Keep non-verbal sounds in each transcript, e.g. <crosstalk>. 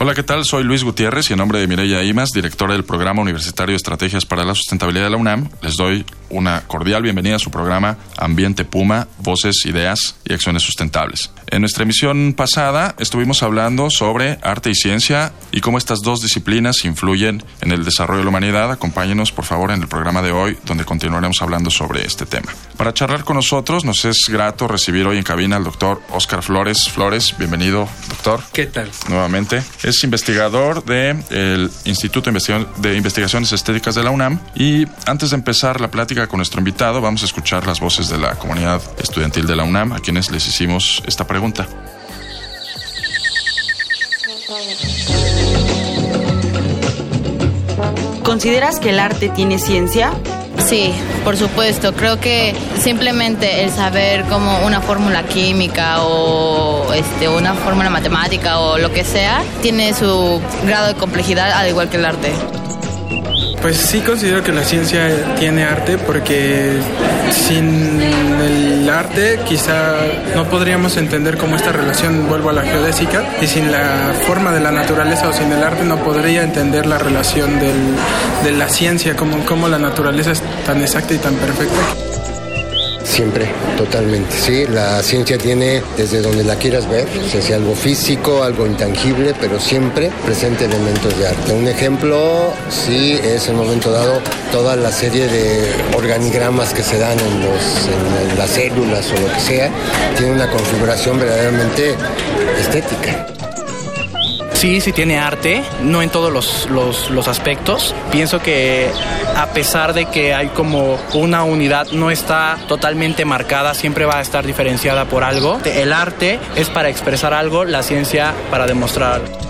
Hola, ¿qué tal? Soy Luis Gutiérrez y en nombre de Mireya Imas, directora del Programa Universitario de Estrategias para la Sustentabilidad de la UNAM, les doy una cordial bienvenida a su programa Ambiente Puma, Voces, Ideas y Acciones Sustentables. En nuestra emisión pasada estuvimos hablando sobre arte y ciencia y cómo estas dos disciplinas influyen en el desarrollo de la humanidad. Acompáñenos, por favor, en el programa de hoy, donde continuaremos hablando sobre este tema. Para charlar con nosotros, nos es grato recibir hoy en cabina al doctor Oscar Flores. Flores, bienvenido, doctor. ¿Qué tal? Nuevamente. Es investigador del Instituto de Investigaciones Estéticas de la UNAM. Y antes de empezar la plática con nuestro invitado, vamos a escuchar las voces de la comunidad estudiantil de la UNAM, a quienes les hicimos esta pregunta. ¿Consideras que el arte tiene ciencia? Sí, por supuesto. Creo que simplemente el saber como una fórmula química o este, una fórmula matemática o lo que sea tiene su grado de complejidad al igual que el arte. Pues sí considero que la ciencia tiene arte porque sin el arte quizá no podríamos entender cómo esta relación vuelvo a la geodésica y sin la forma de la naturaleza o sin el arte no podría entender la relación de la ciencia, como, como la naturaleza es tan exacta y tan perfecta. Siempre, totalmente. Sí, la ciencia tiene desde donde la quieras ver, sea, algo físico, algo intangible, pero siempre presente elementos de arte. Un ejemplo, sí, es en momento dado toda la serie de organigramas que se dan en, los, en las células o lo que sea, tiene una configuración verdaderamente estética. Sí, sí tiene arte, no en todos los, aspectos. Pienso que a pesar de que hay como una unidad, no está totalmente marcada, siempre va a estar diferenciada por algo. El arte es para expresar algo, la ciencia para demostrar algo.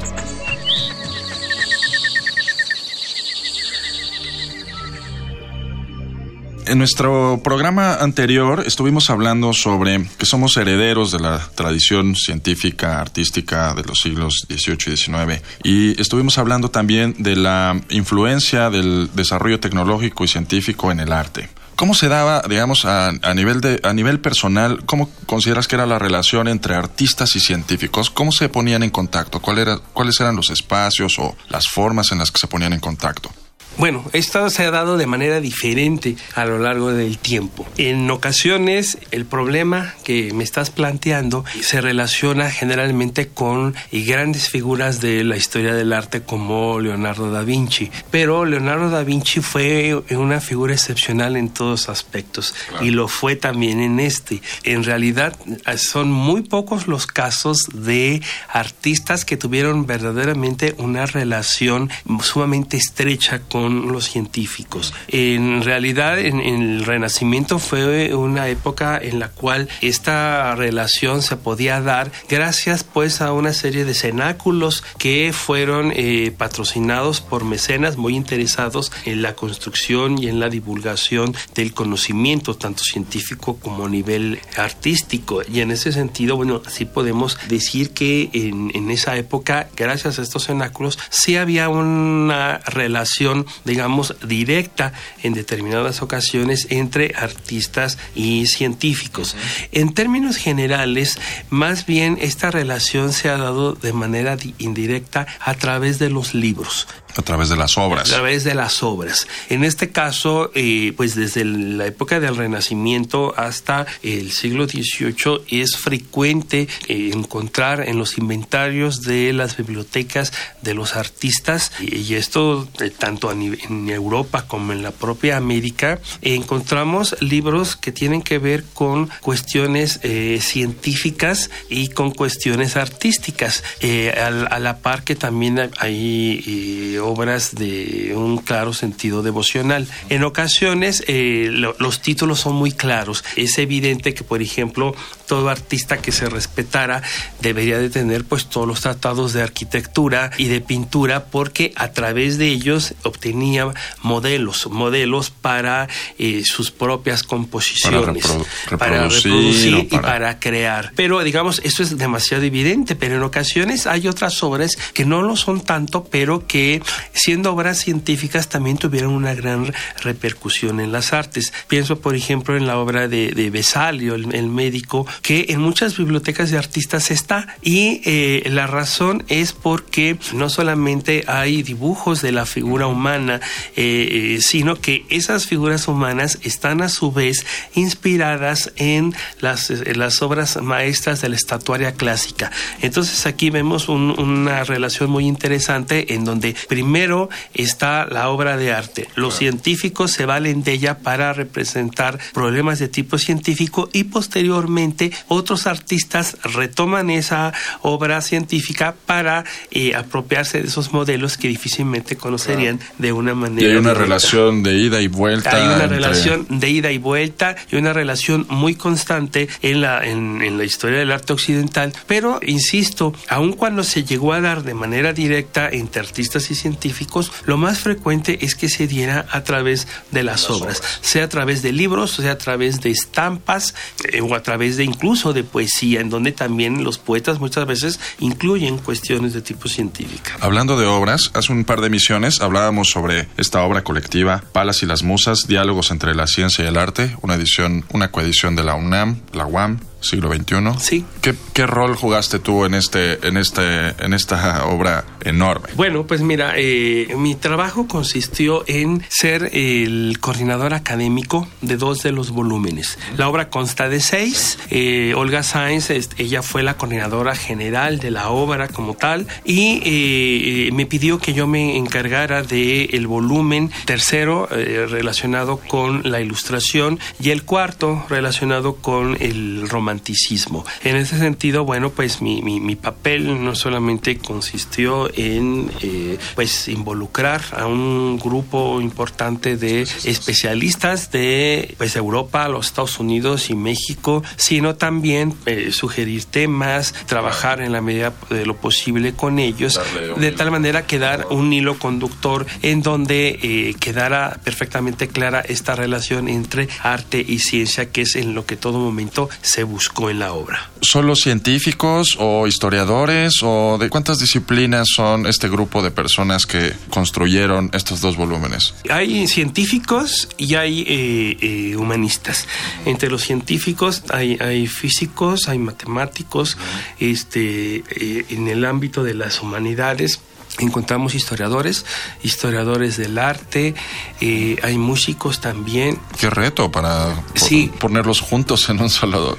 En nuestro programa anterior estuvimos hablando sobre que somos herederos de la tradición científica, artística de los siglos XVIII y XIX. Y estuvimos hablando también de la influencia del desarrollo tecnológico y científico en el arte. ¿Cómo se daba, digamos, a, nivel de, a nivel personal, cómo consideras que era la relación entre artistas y científicos? ¿Cómo se ponían en contacto? ¿Cuál era, ¿Cuáles eran los espacios o las formas en las que se ponían en contacto? Bueno, esto se ha dado de manera diferente a lo largo del tiempo. En ocasiones el problema que me estás planteando se relaciona generalmente con grandes figuras de la historia del arte como Leonardo da Vinci. Pero Leonardo da Vinci fue una figura excepcional en todos aspectos y lo fue también en este. En realidad son muy pocos los casos de artistas que tuvieron verdaderamente una relación sumamente estrecha con los científicos. En realidad, en, el Renacimiento fue una época en la cual esta relación se podía dar gracias pues a una serie de cenáculos que fueron eh, patrocinados por mecenas muy interesados en la construcción y en la divulgación del conocimiento, tanto científico como a nivel artístico. Y en ese sentido, bueno, así podemos decir que en, en esa época, gracias a estos cenáculos, sí había una relación digamos, directa en determinadas ocasiones entre artistas y científicos. En términos generales, más bien esta relación se ha dado de manera indirecta a través de los libros. A través de las obras. A través de las obras. En este caso, eh, pues desde la época del Renacimiento hasta el siglo XVIII es frecuente eh, encontrar en los inventarios de las bibliotecas de los artistas, y, esto eh, tanto en Europa como en la propia América, encontramos libros que tienen que ver con cuestiones científicas y con cuestiones artísticas, a, a, la par que también hay obras de un claro sentido devocional. En ocasiones eh, los títulos son muy claros. Es evidente que, por ejemplo, todo artista que se respetara debería de tener pues todos los tratados de arquitectura y de pintura porque a través de ellos obtenía modelos, modelos para eh, sus propias composiciones, para, reproducir y para crear. Pero digamos, eso es demasiado evidente, pero en ocasiones hay otras obras que no lo son tanto, pero que siendo obras científicas también tuvieron una gran repercusión en las artes. Pienso, por ejemplo, en la obra de, de Besalio, el, médico, que en muchas bibliotecas de artistas está y eh, la razón es porque no solamente hay dibujos de la figura humana, eh, eh, sino que esas figuras humanas están a su vez inspiradas en las obras maestras de la estatuaria clásica. Entonces aquí vemos una relación muy interesante en donde primero está la obra de arte. Los científicos se valen de ella para representar problemas de tipo científico y posteriormente otros artistas retoman esa obra científica para eh, apropiarse de esos modelos que difícilmente conocerían de una manera. Y hay una relación de ida y vuelta. Hay una relación de ida y vuelta y una relación muy constante en la, en, la historia del arte occidental. Pero, insisto, aun cuando se llegó a dar de manera directa entre artistas y científicos, lo más frecuente es que se diera a través de las, obras, sea a través de libros, sea a través de estampas eh, o a través de incluso de poesía, en donde también los poetas muchas veces incluyen cuestiones de tipo científico. Hablando de obras, hace un par de emisiones hablábamos sobre esta obra colectiva, Palas y las Musas, Diálogos entre la Ciencia y el Arte, una edición, una coedición de la UNAM, la UAM, siglo XXI. Sí. ¿Qué, ¿Qué, rol jugaste tú en este, en este, en esta obra enorme? Bueno, pues mira, eh, mi trabajo consistió en ser el coordinador académico de dos de los volúmenes. La obra consta de seis. Eh, Olga Sáenz, ella fue la coordinadora general de la obra como tal y eh, me pidió que yo me encargara de el volumen tercero relacionado con la ilustración y el cuarto relacionado con el romance en ese sentido, bueno, pues mi, mi, papel no solamente consistió en eh, pues involucrar a un grupo importante de especialistas de pues Europa, los Estados Unidos y México, sino también eh, sugerir temas, trabajar en la medida de lo posible con ellos, de tal manera que dar un hilo conductor en donde eh, quedara perfectamente clara esta relación entre arte y ciencia, que es en lo que todo momento se busca buscó en la obra. ¿Solo científicos o historiadores o de cuántas disciplinas son este grupo de personas que construyeron estos dos volúmenes? Hay científicos y hay eh, eh, humanistas. Entre los científicos hay, hay físicos, hay matemáticos, este, eh, en el ámbito de las humanidades encontramos historiadores, historiadores del arte, eh, hay músicos también. Qué reto para ponerlos juntos en un solo,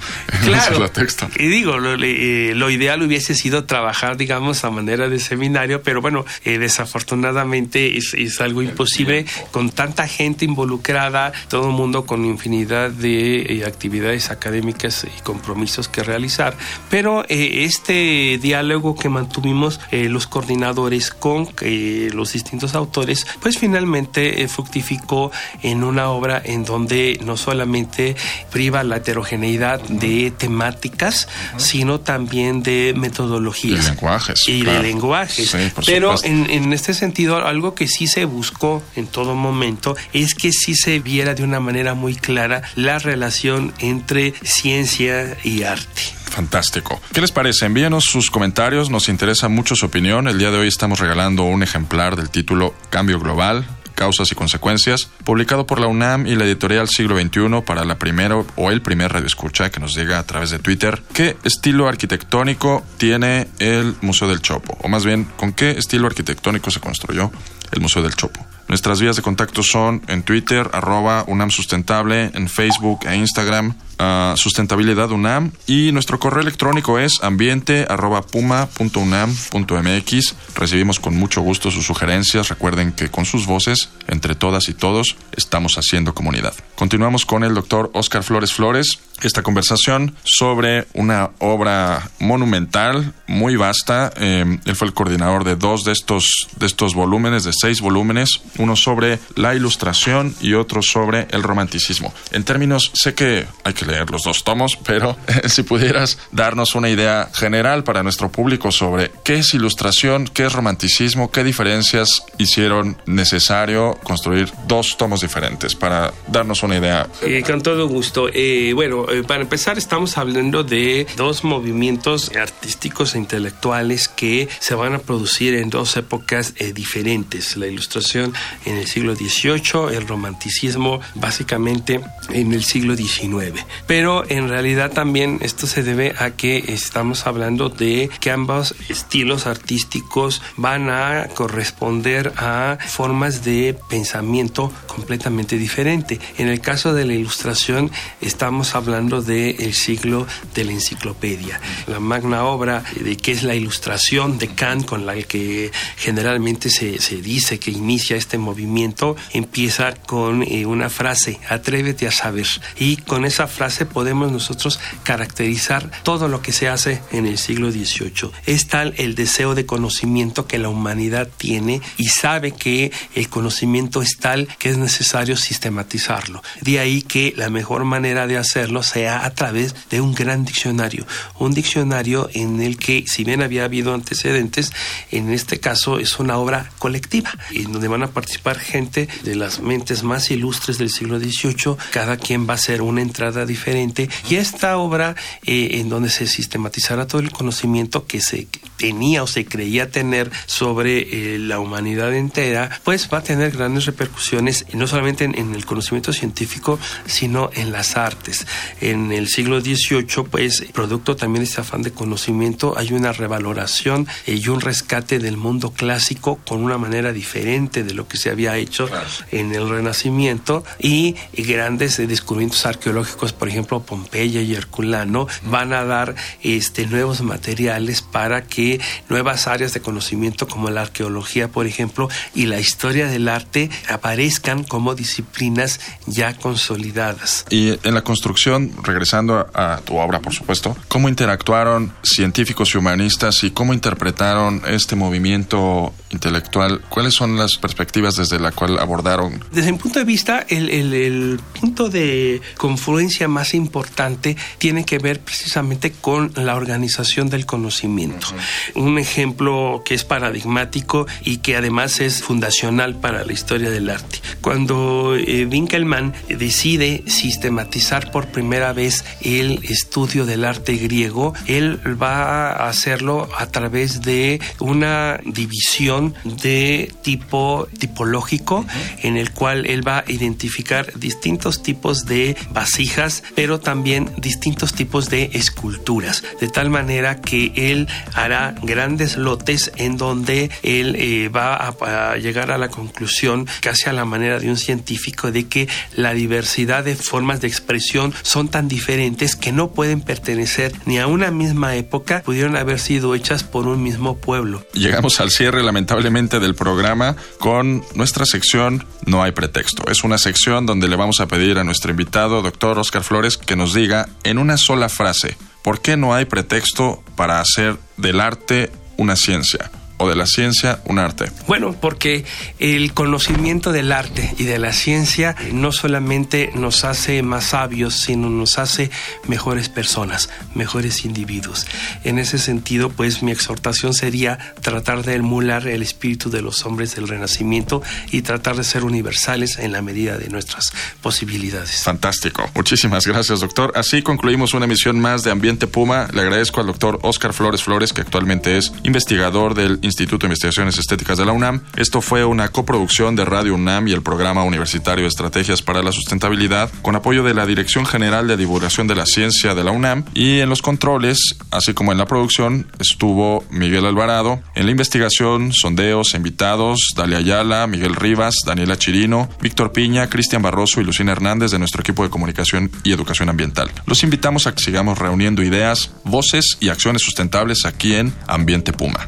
texto. Y digo, eh, lo, ideal hubiese sido trabajar, digamos, a manera de seminario, pero bueno, eh, desafortunadamente es, algo imposible con tanta gente involucrada, todo el mundo con infinidad de actividades académicas y compromisos que realizar. Pero este diálogo que mantuvimos los coordinadores con eh, los distintos autores, pues finalmente eh, fructificó en una obra en donde no solamente priva la heterogeneidad de temáticas, sino también de metodologías. Y lenguajes. Y de lenguajes. Pero en, en este sentido, algo que sí se buscó en todo momento es que sí se viera de una manera muy clara la relación entre ciencia y arte. Fantástico. ¿Qué les parece? Envíenos sus comentarios, nos interesa mucho su opinión. El día de hoy estamos regalando un ejemplar del título Cambio Global, causas y consecuencias, publicado por la UNAM y la editorial Siglo XXI para la primera o el primer radio escucha que nos llega a través de Twitter. ¿Qué estilo arquitectónico tiene el Museo del Chopo? O más bien, ¿con qué estilo arquitectónico se construyó el Museo del Chopo? Nuestras vías de contacto son en Twitter, arroba UNAM Sustentable, en Facebook e Instagram, uh, Sustentabilidad UNAM, y nuestro correo electrónico es ambiente arroba puma.unam.mx. Recibimos con mucho gusto sus sugerencias. Recuerden que con sus voces, entre todas y todos, estamos haciendo comunidad. Continuamos con el doctor Oscar Flores Flores, esta conversación sobre una obra monumental, muy vasta. Eh, él fue el coordinador de dos de estos, de estos volúmenes, de seis volúmenes, uno sobre la ilustración y otro sobre el romanticismo. En términos, sé que hay que leer los dos tomos, pero <laughs> si pudieras darnos una idea general para nuestro público sobre qué es ilustración, qué es romanticismo, qué diferencias hicieron necesario construir dos tomos diferentes para darnos una idea. Eh, con todo gusto. Eh, bueno, eh, para empezar estamos hablando de dos movimientos artísticos e intelectuales que se van a producir en dos épocas eh, diferentes. La ilustración en el siglo XVIII, el romanticismo básicamente en el siglo XIX. Pero en realidad también esto se debe a que estamos hablando de que ambos estilos artísticos van a corresponder a formas de pensamiento completamente diferente. En el caso de la ilustración estamos hablando del el siglo de la enciclopedia. La magna obra de que es la ilustración de Kant con la que generalmente se, se dice que inicia este movimiento empieza con eh, una frase, atrévete a saber. Y con esa frase podemos nosotros caracterizar todo lo que se hace en el siglo XVIII. Es tal el deseo de conocimiento que la humanidad tiene y sabe que el conocimiento es tal que es necesario sistematizarlo. De ahí que la mejor manera de hacerlo sea a través de un gran diccionario. Un diccionario en el que, si bien había habido antecedentes, en este caso es una obra colectiva, en donde van a participar gente de las mentes más ilustres del siglo XVIII. Cada quien va a hacer una entrada diferente. Y esta obra, eh, en donde se sistematizará todo el conocimiento que se tenía o se creía tener sobre eh, la humanidad entera, pues va a tener grandes repercusiones, no solamente en, en, el conocimiento científico, sino en las artes. En el siglo XVIII, pues, producto también de este afán de conocimiento, hay una revaloración eh, y un rescate del mundo clásico con una manera diferente de lo que se había hecho claro. en el Renacimiento y, y grandes eh, descubrimientos arqueológicos, por ejemplo, Pompeya y Herculano, van a dar este, nuevos materiales para que nuevas áreas de conocimiento como la arqueología, por ejemplo, y la historia del arte aparezcan como disciplinas ya consolidadas. Y en la construcción, regresando a, a tu obra, por supuesto, ¿cómo interactuaron científicos y humanistas y cómo interpretaron este movimiento intelectual? ¿Cuáles son las perspectivas desde la cual abordaron? Desde mi punto de vista, el, el, el punto de confluencia más importante tiene que ver precisamente con la organización del conocimiento. Uh -huh. Un ejemplo que es paradigmático y que además es fundacional para la historia del arte. Cuando eh, Winkelmann decide sistematizar por primera vez el estudio del arte griego, él va a hacerlo a través de una división de tipo tipológico uh -huh. en el cual él va a identificar distintos tipos de vasijas, pero también distintos tipos de esculturas, de tal manera que él hará grandes lotes en donde él eh, va a, a, llegar a la conclusión, casi a la manera de un científico, de que la diversidad de formas de expresión son tan diferentes que no pueden pertenecer ni a una misma época, pudieron haber sido hechas por un mismo pueblo. Llegamos al cierre, lamentablemente, del programa con nuestra sección No hay pretexto. Es una sección donde le vamos a pedir a nuestro invitado, doctor Oscar Flores, que nos diga en una sola frase ¿Por qué no hay pretexto para hacer del arte una ciencia? O de la ciencia un arte? Bueno, porque el conocimiento del arte y de la ciencia no solamente nos hace más sabios, sino nos hace mejores personas, mejores individuos. En ese sentido, pues mi exhortación sería tratar de emular el espíritu de los hombres del Renacimiento y tratar de ser universales en la medida de nuestras posibilidades. Fantástico. Muchísimas gracias, doctor. Así concluimos una emisión más de Ambiente Puma. Le agradezco al doctor Oscar Flores Flores, que actualmente es investigador del Instituto de Investigaciones Estéticas de la UNAM. Esto fue una coproducción de Radio UNAM y el Programa Universitario de Estrategias para la Sustentabilidad, con apoyo de la Dirección General de Divulgación de la Ciencia de la UNAM. Y en los controles, así como en la producción, estuvo Miguel Alvarado. En la investigación, sondeos, invitados, Dalia Ayala, Miguel Rivas, Daniela Chirino, Víctor Piña, Cristian Barroso y Lucina Hernández de nuestro equipo de comunicación y educación ambiental. Los invitamos a que sigamos reuniendo ideas, voces y acciones sustentables aquí en Ambiente Puma.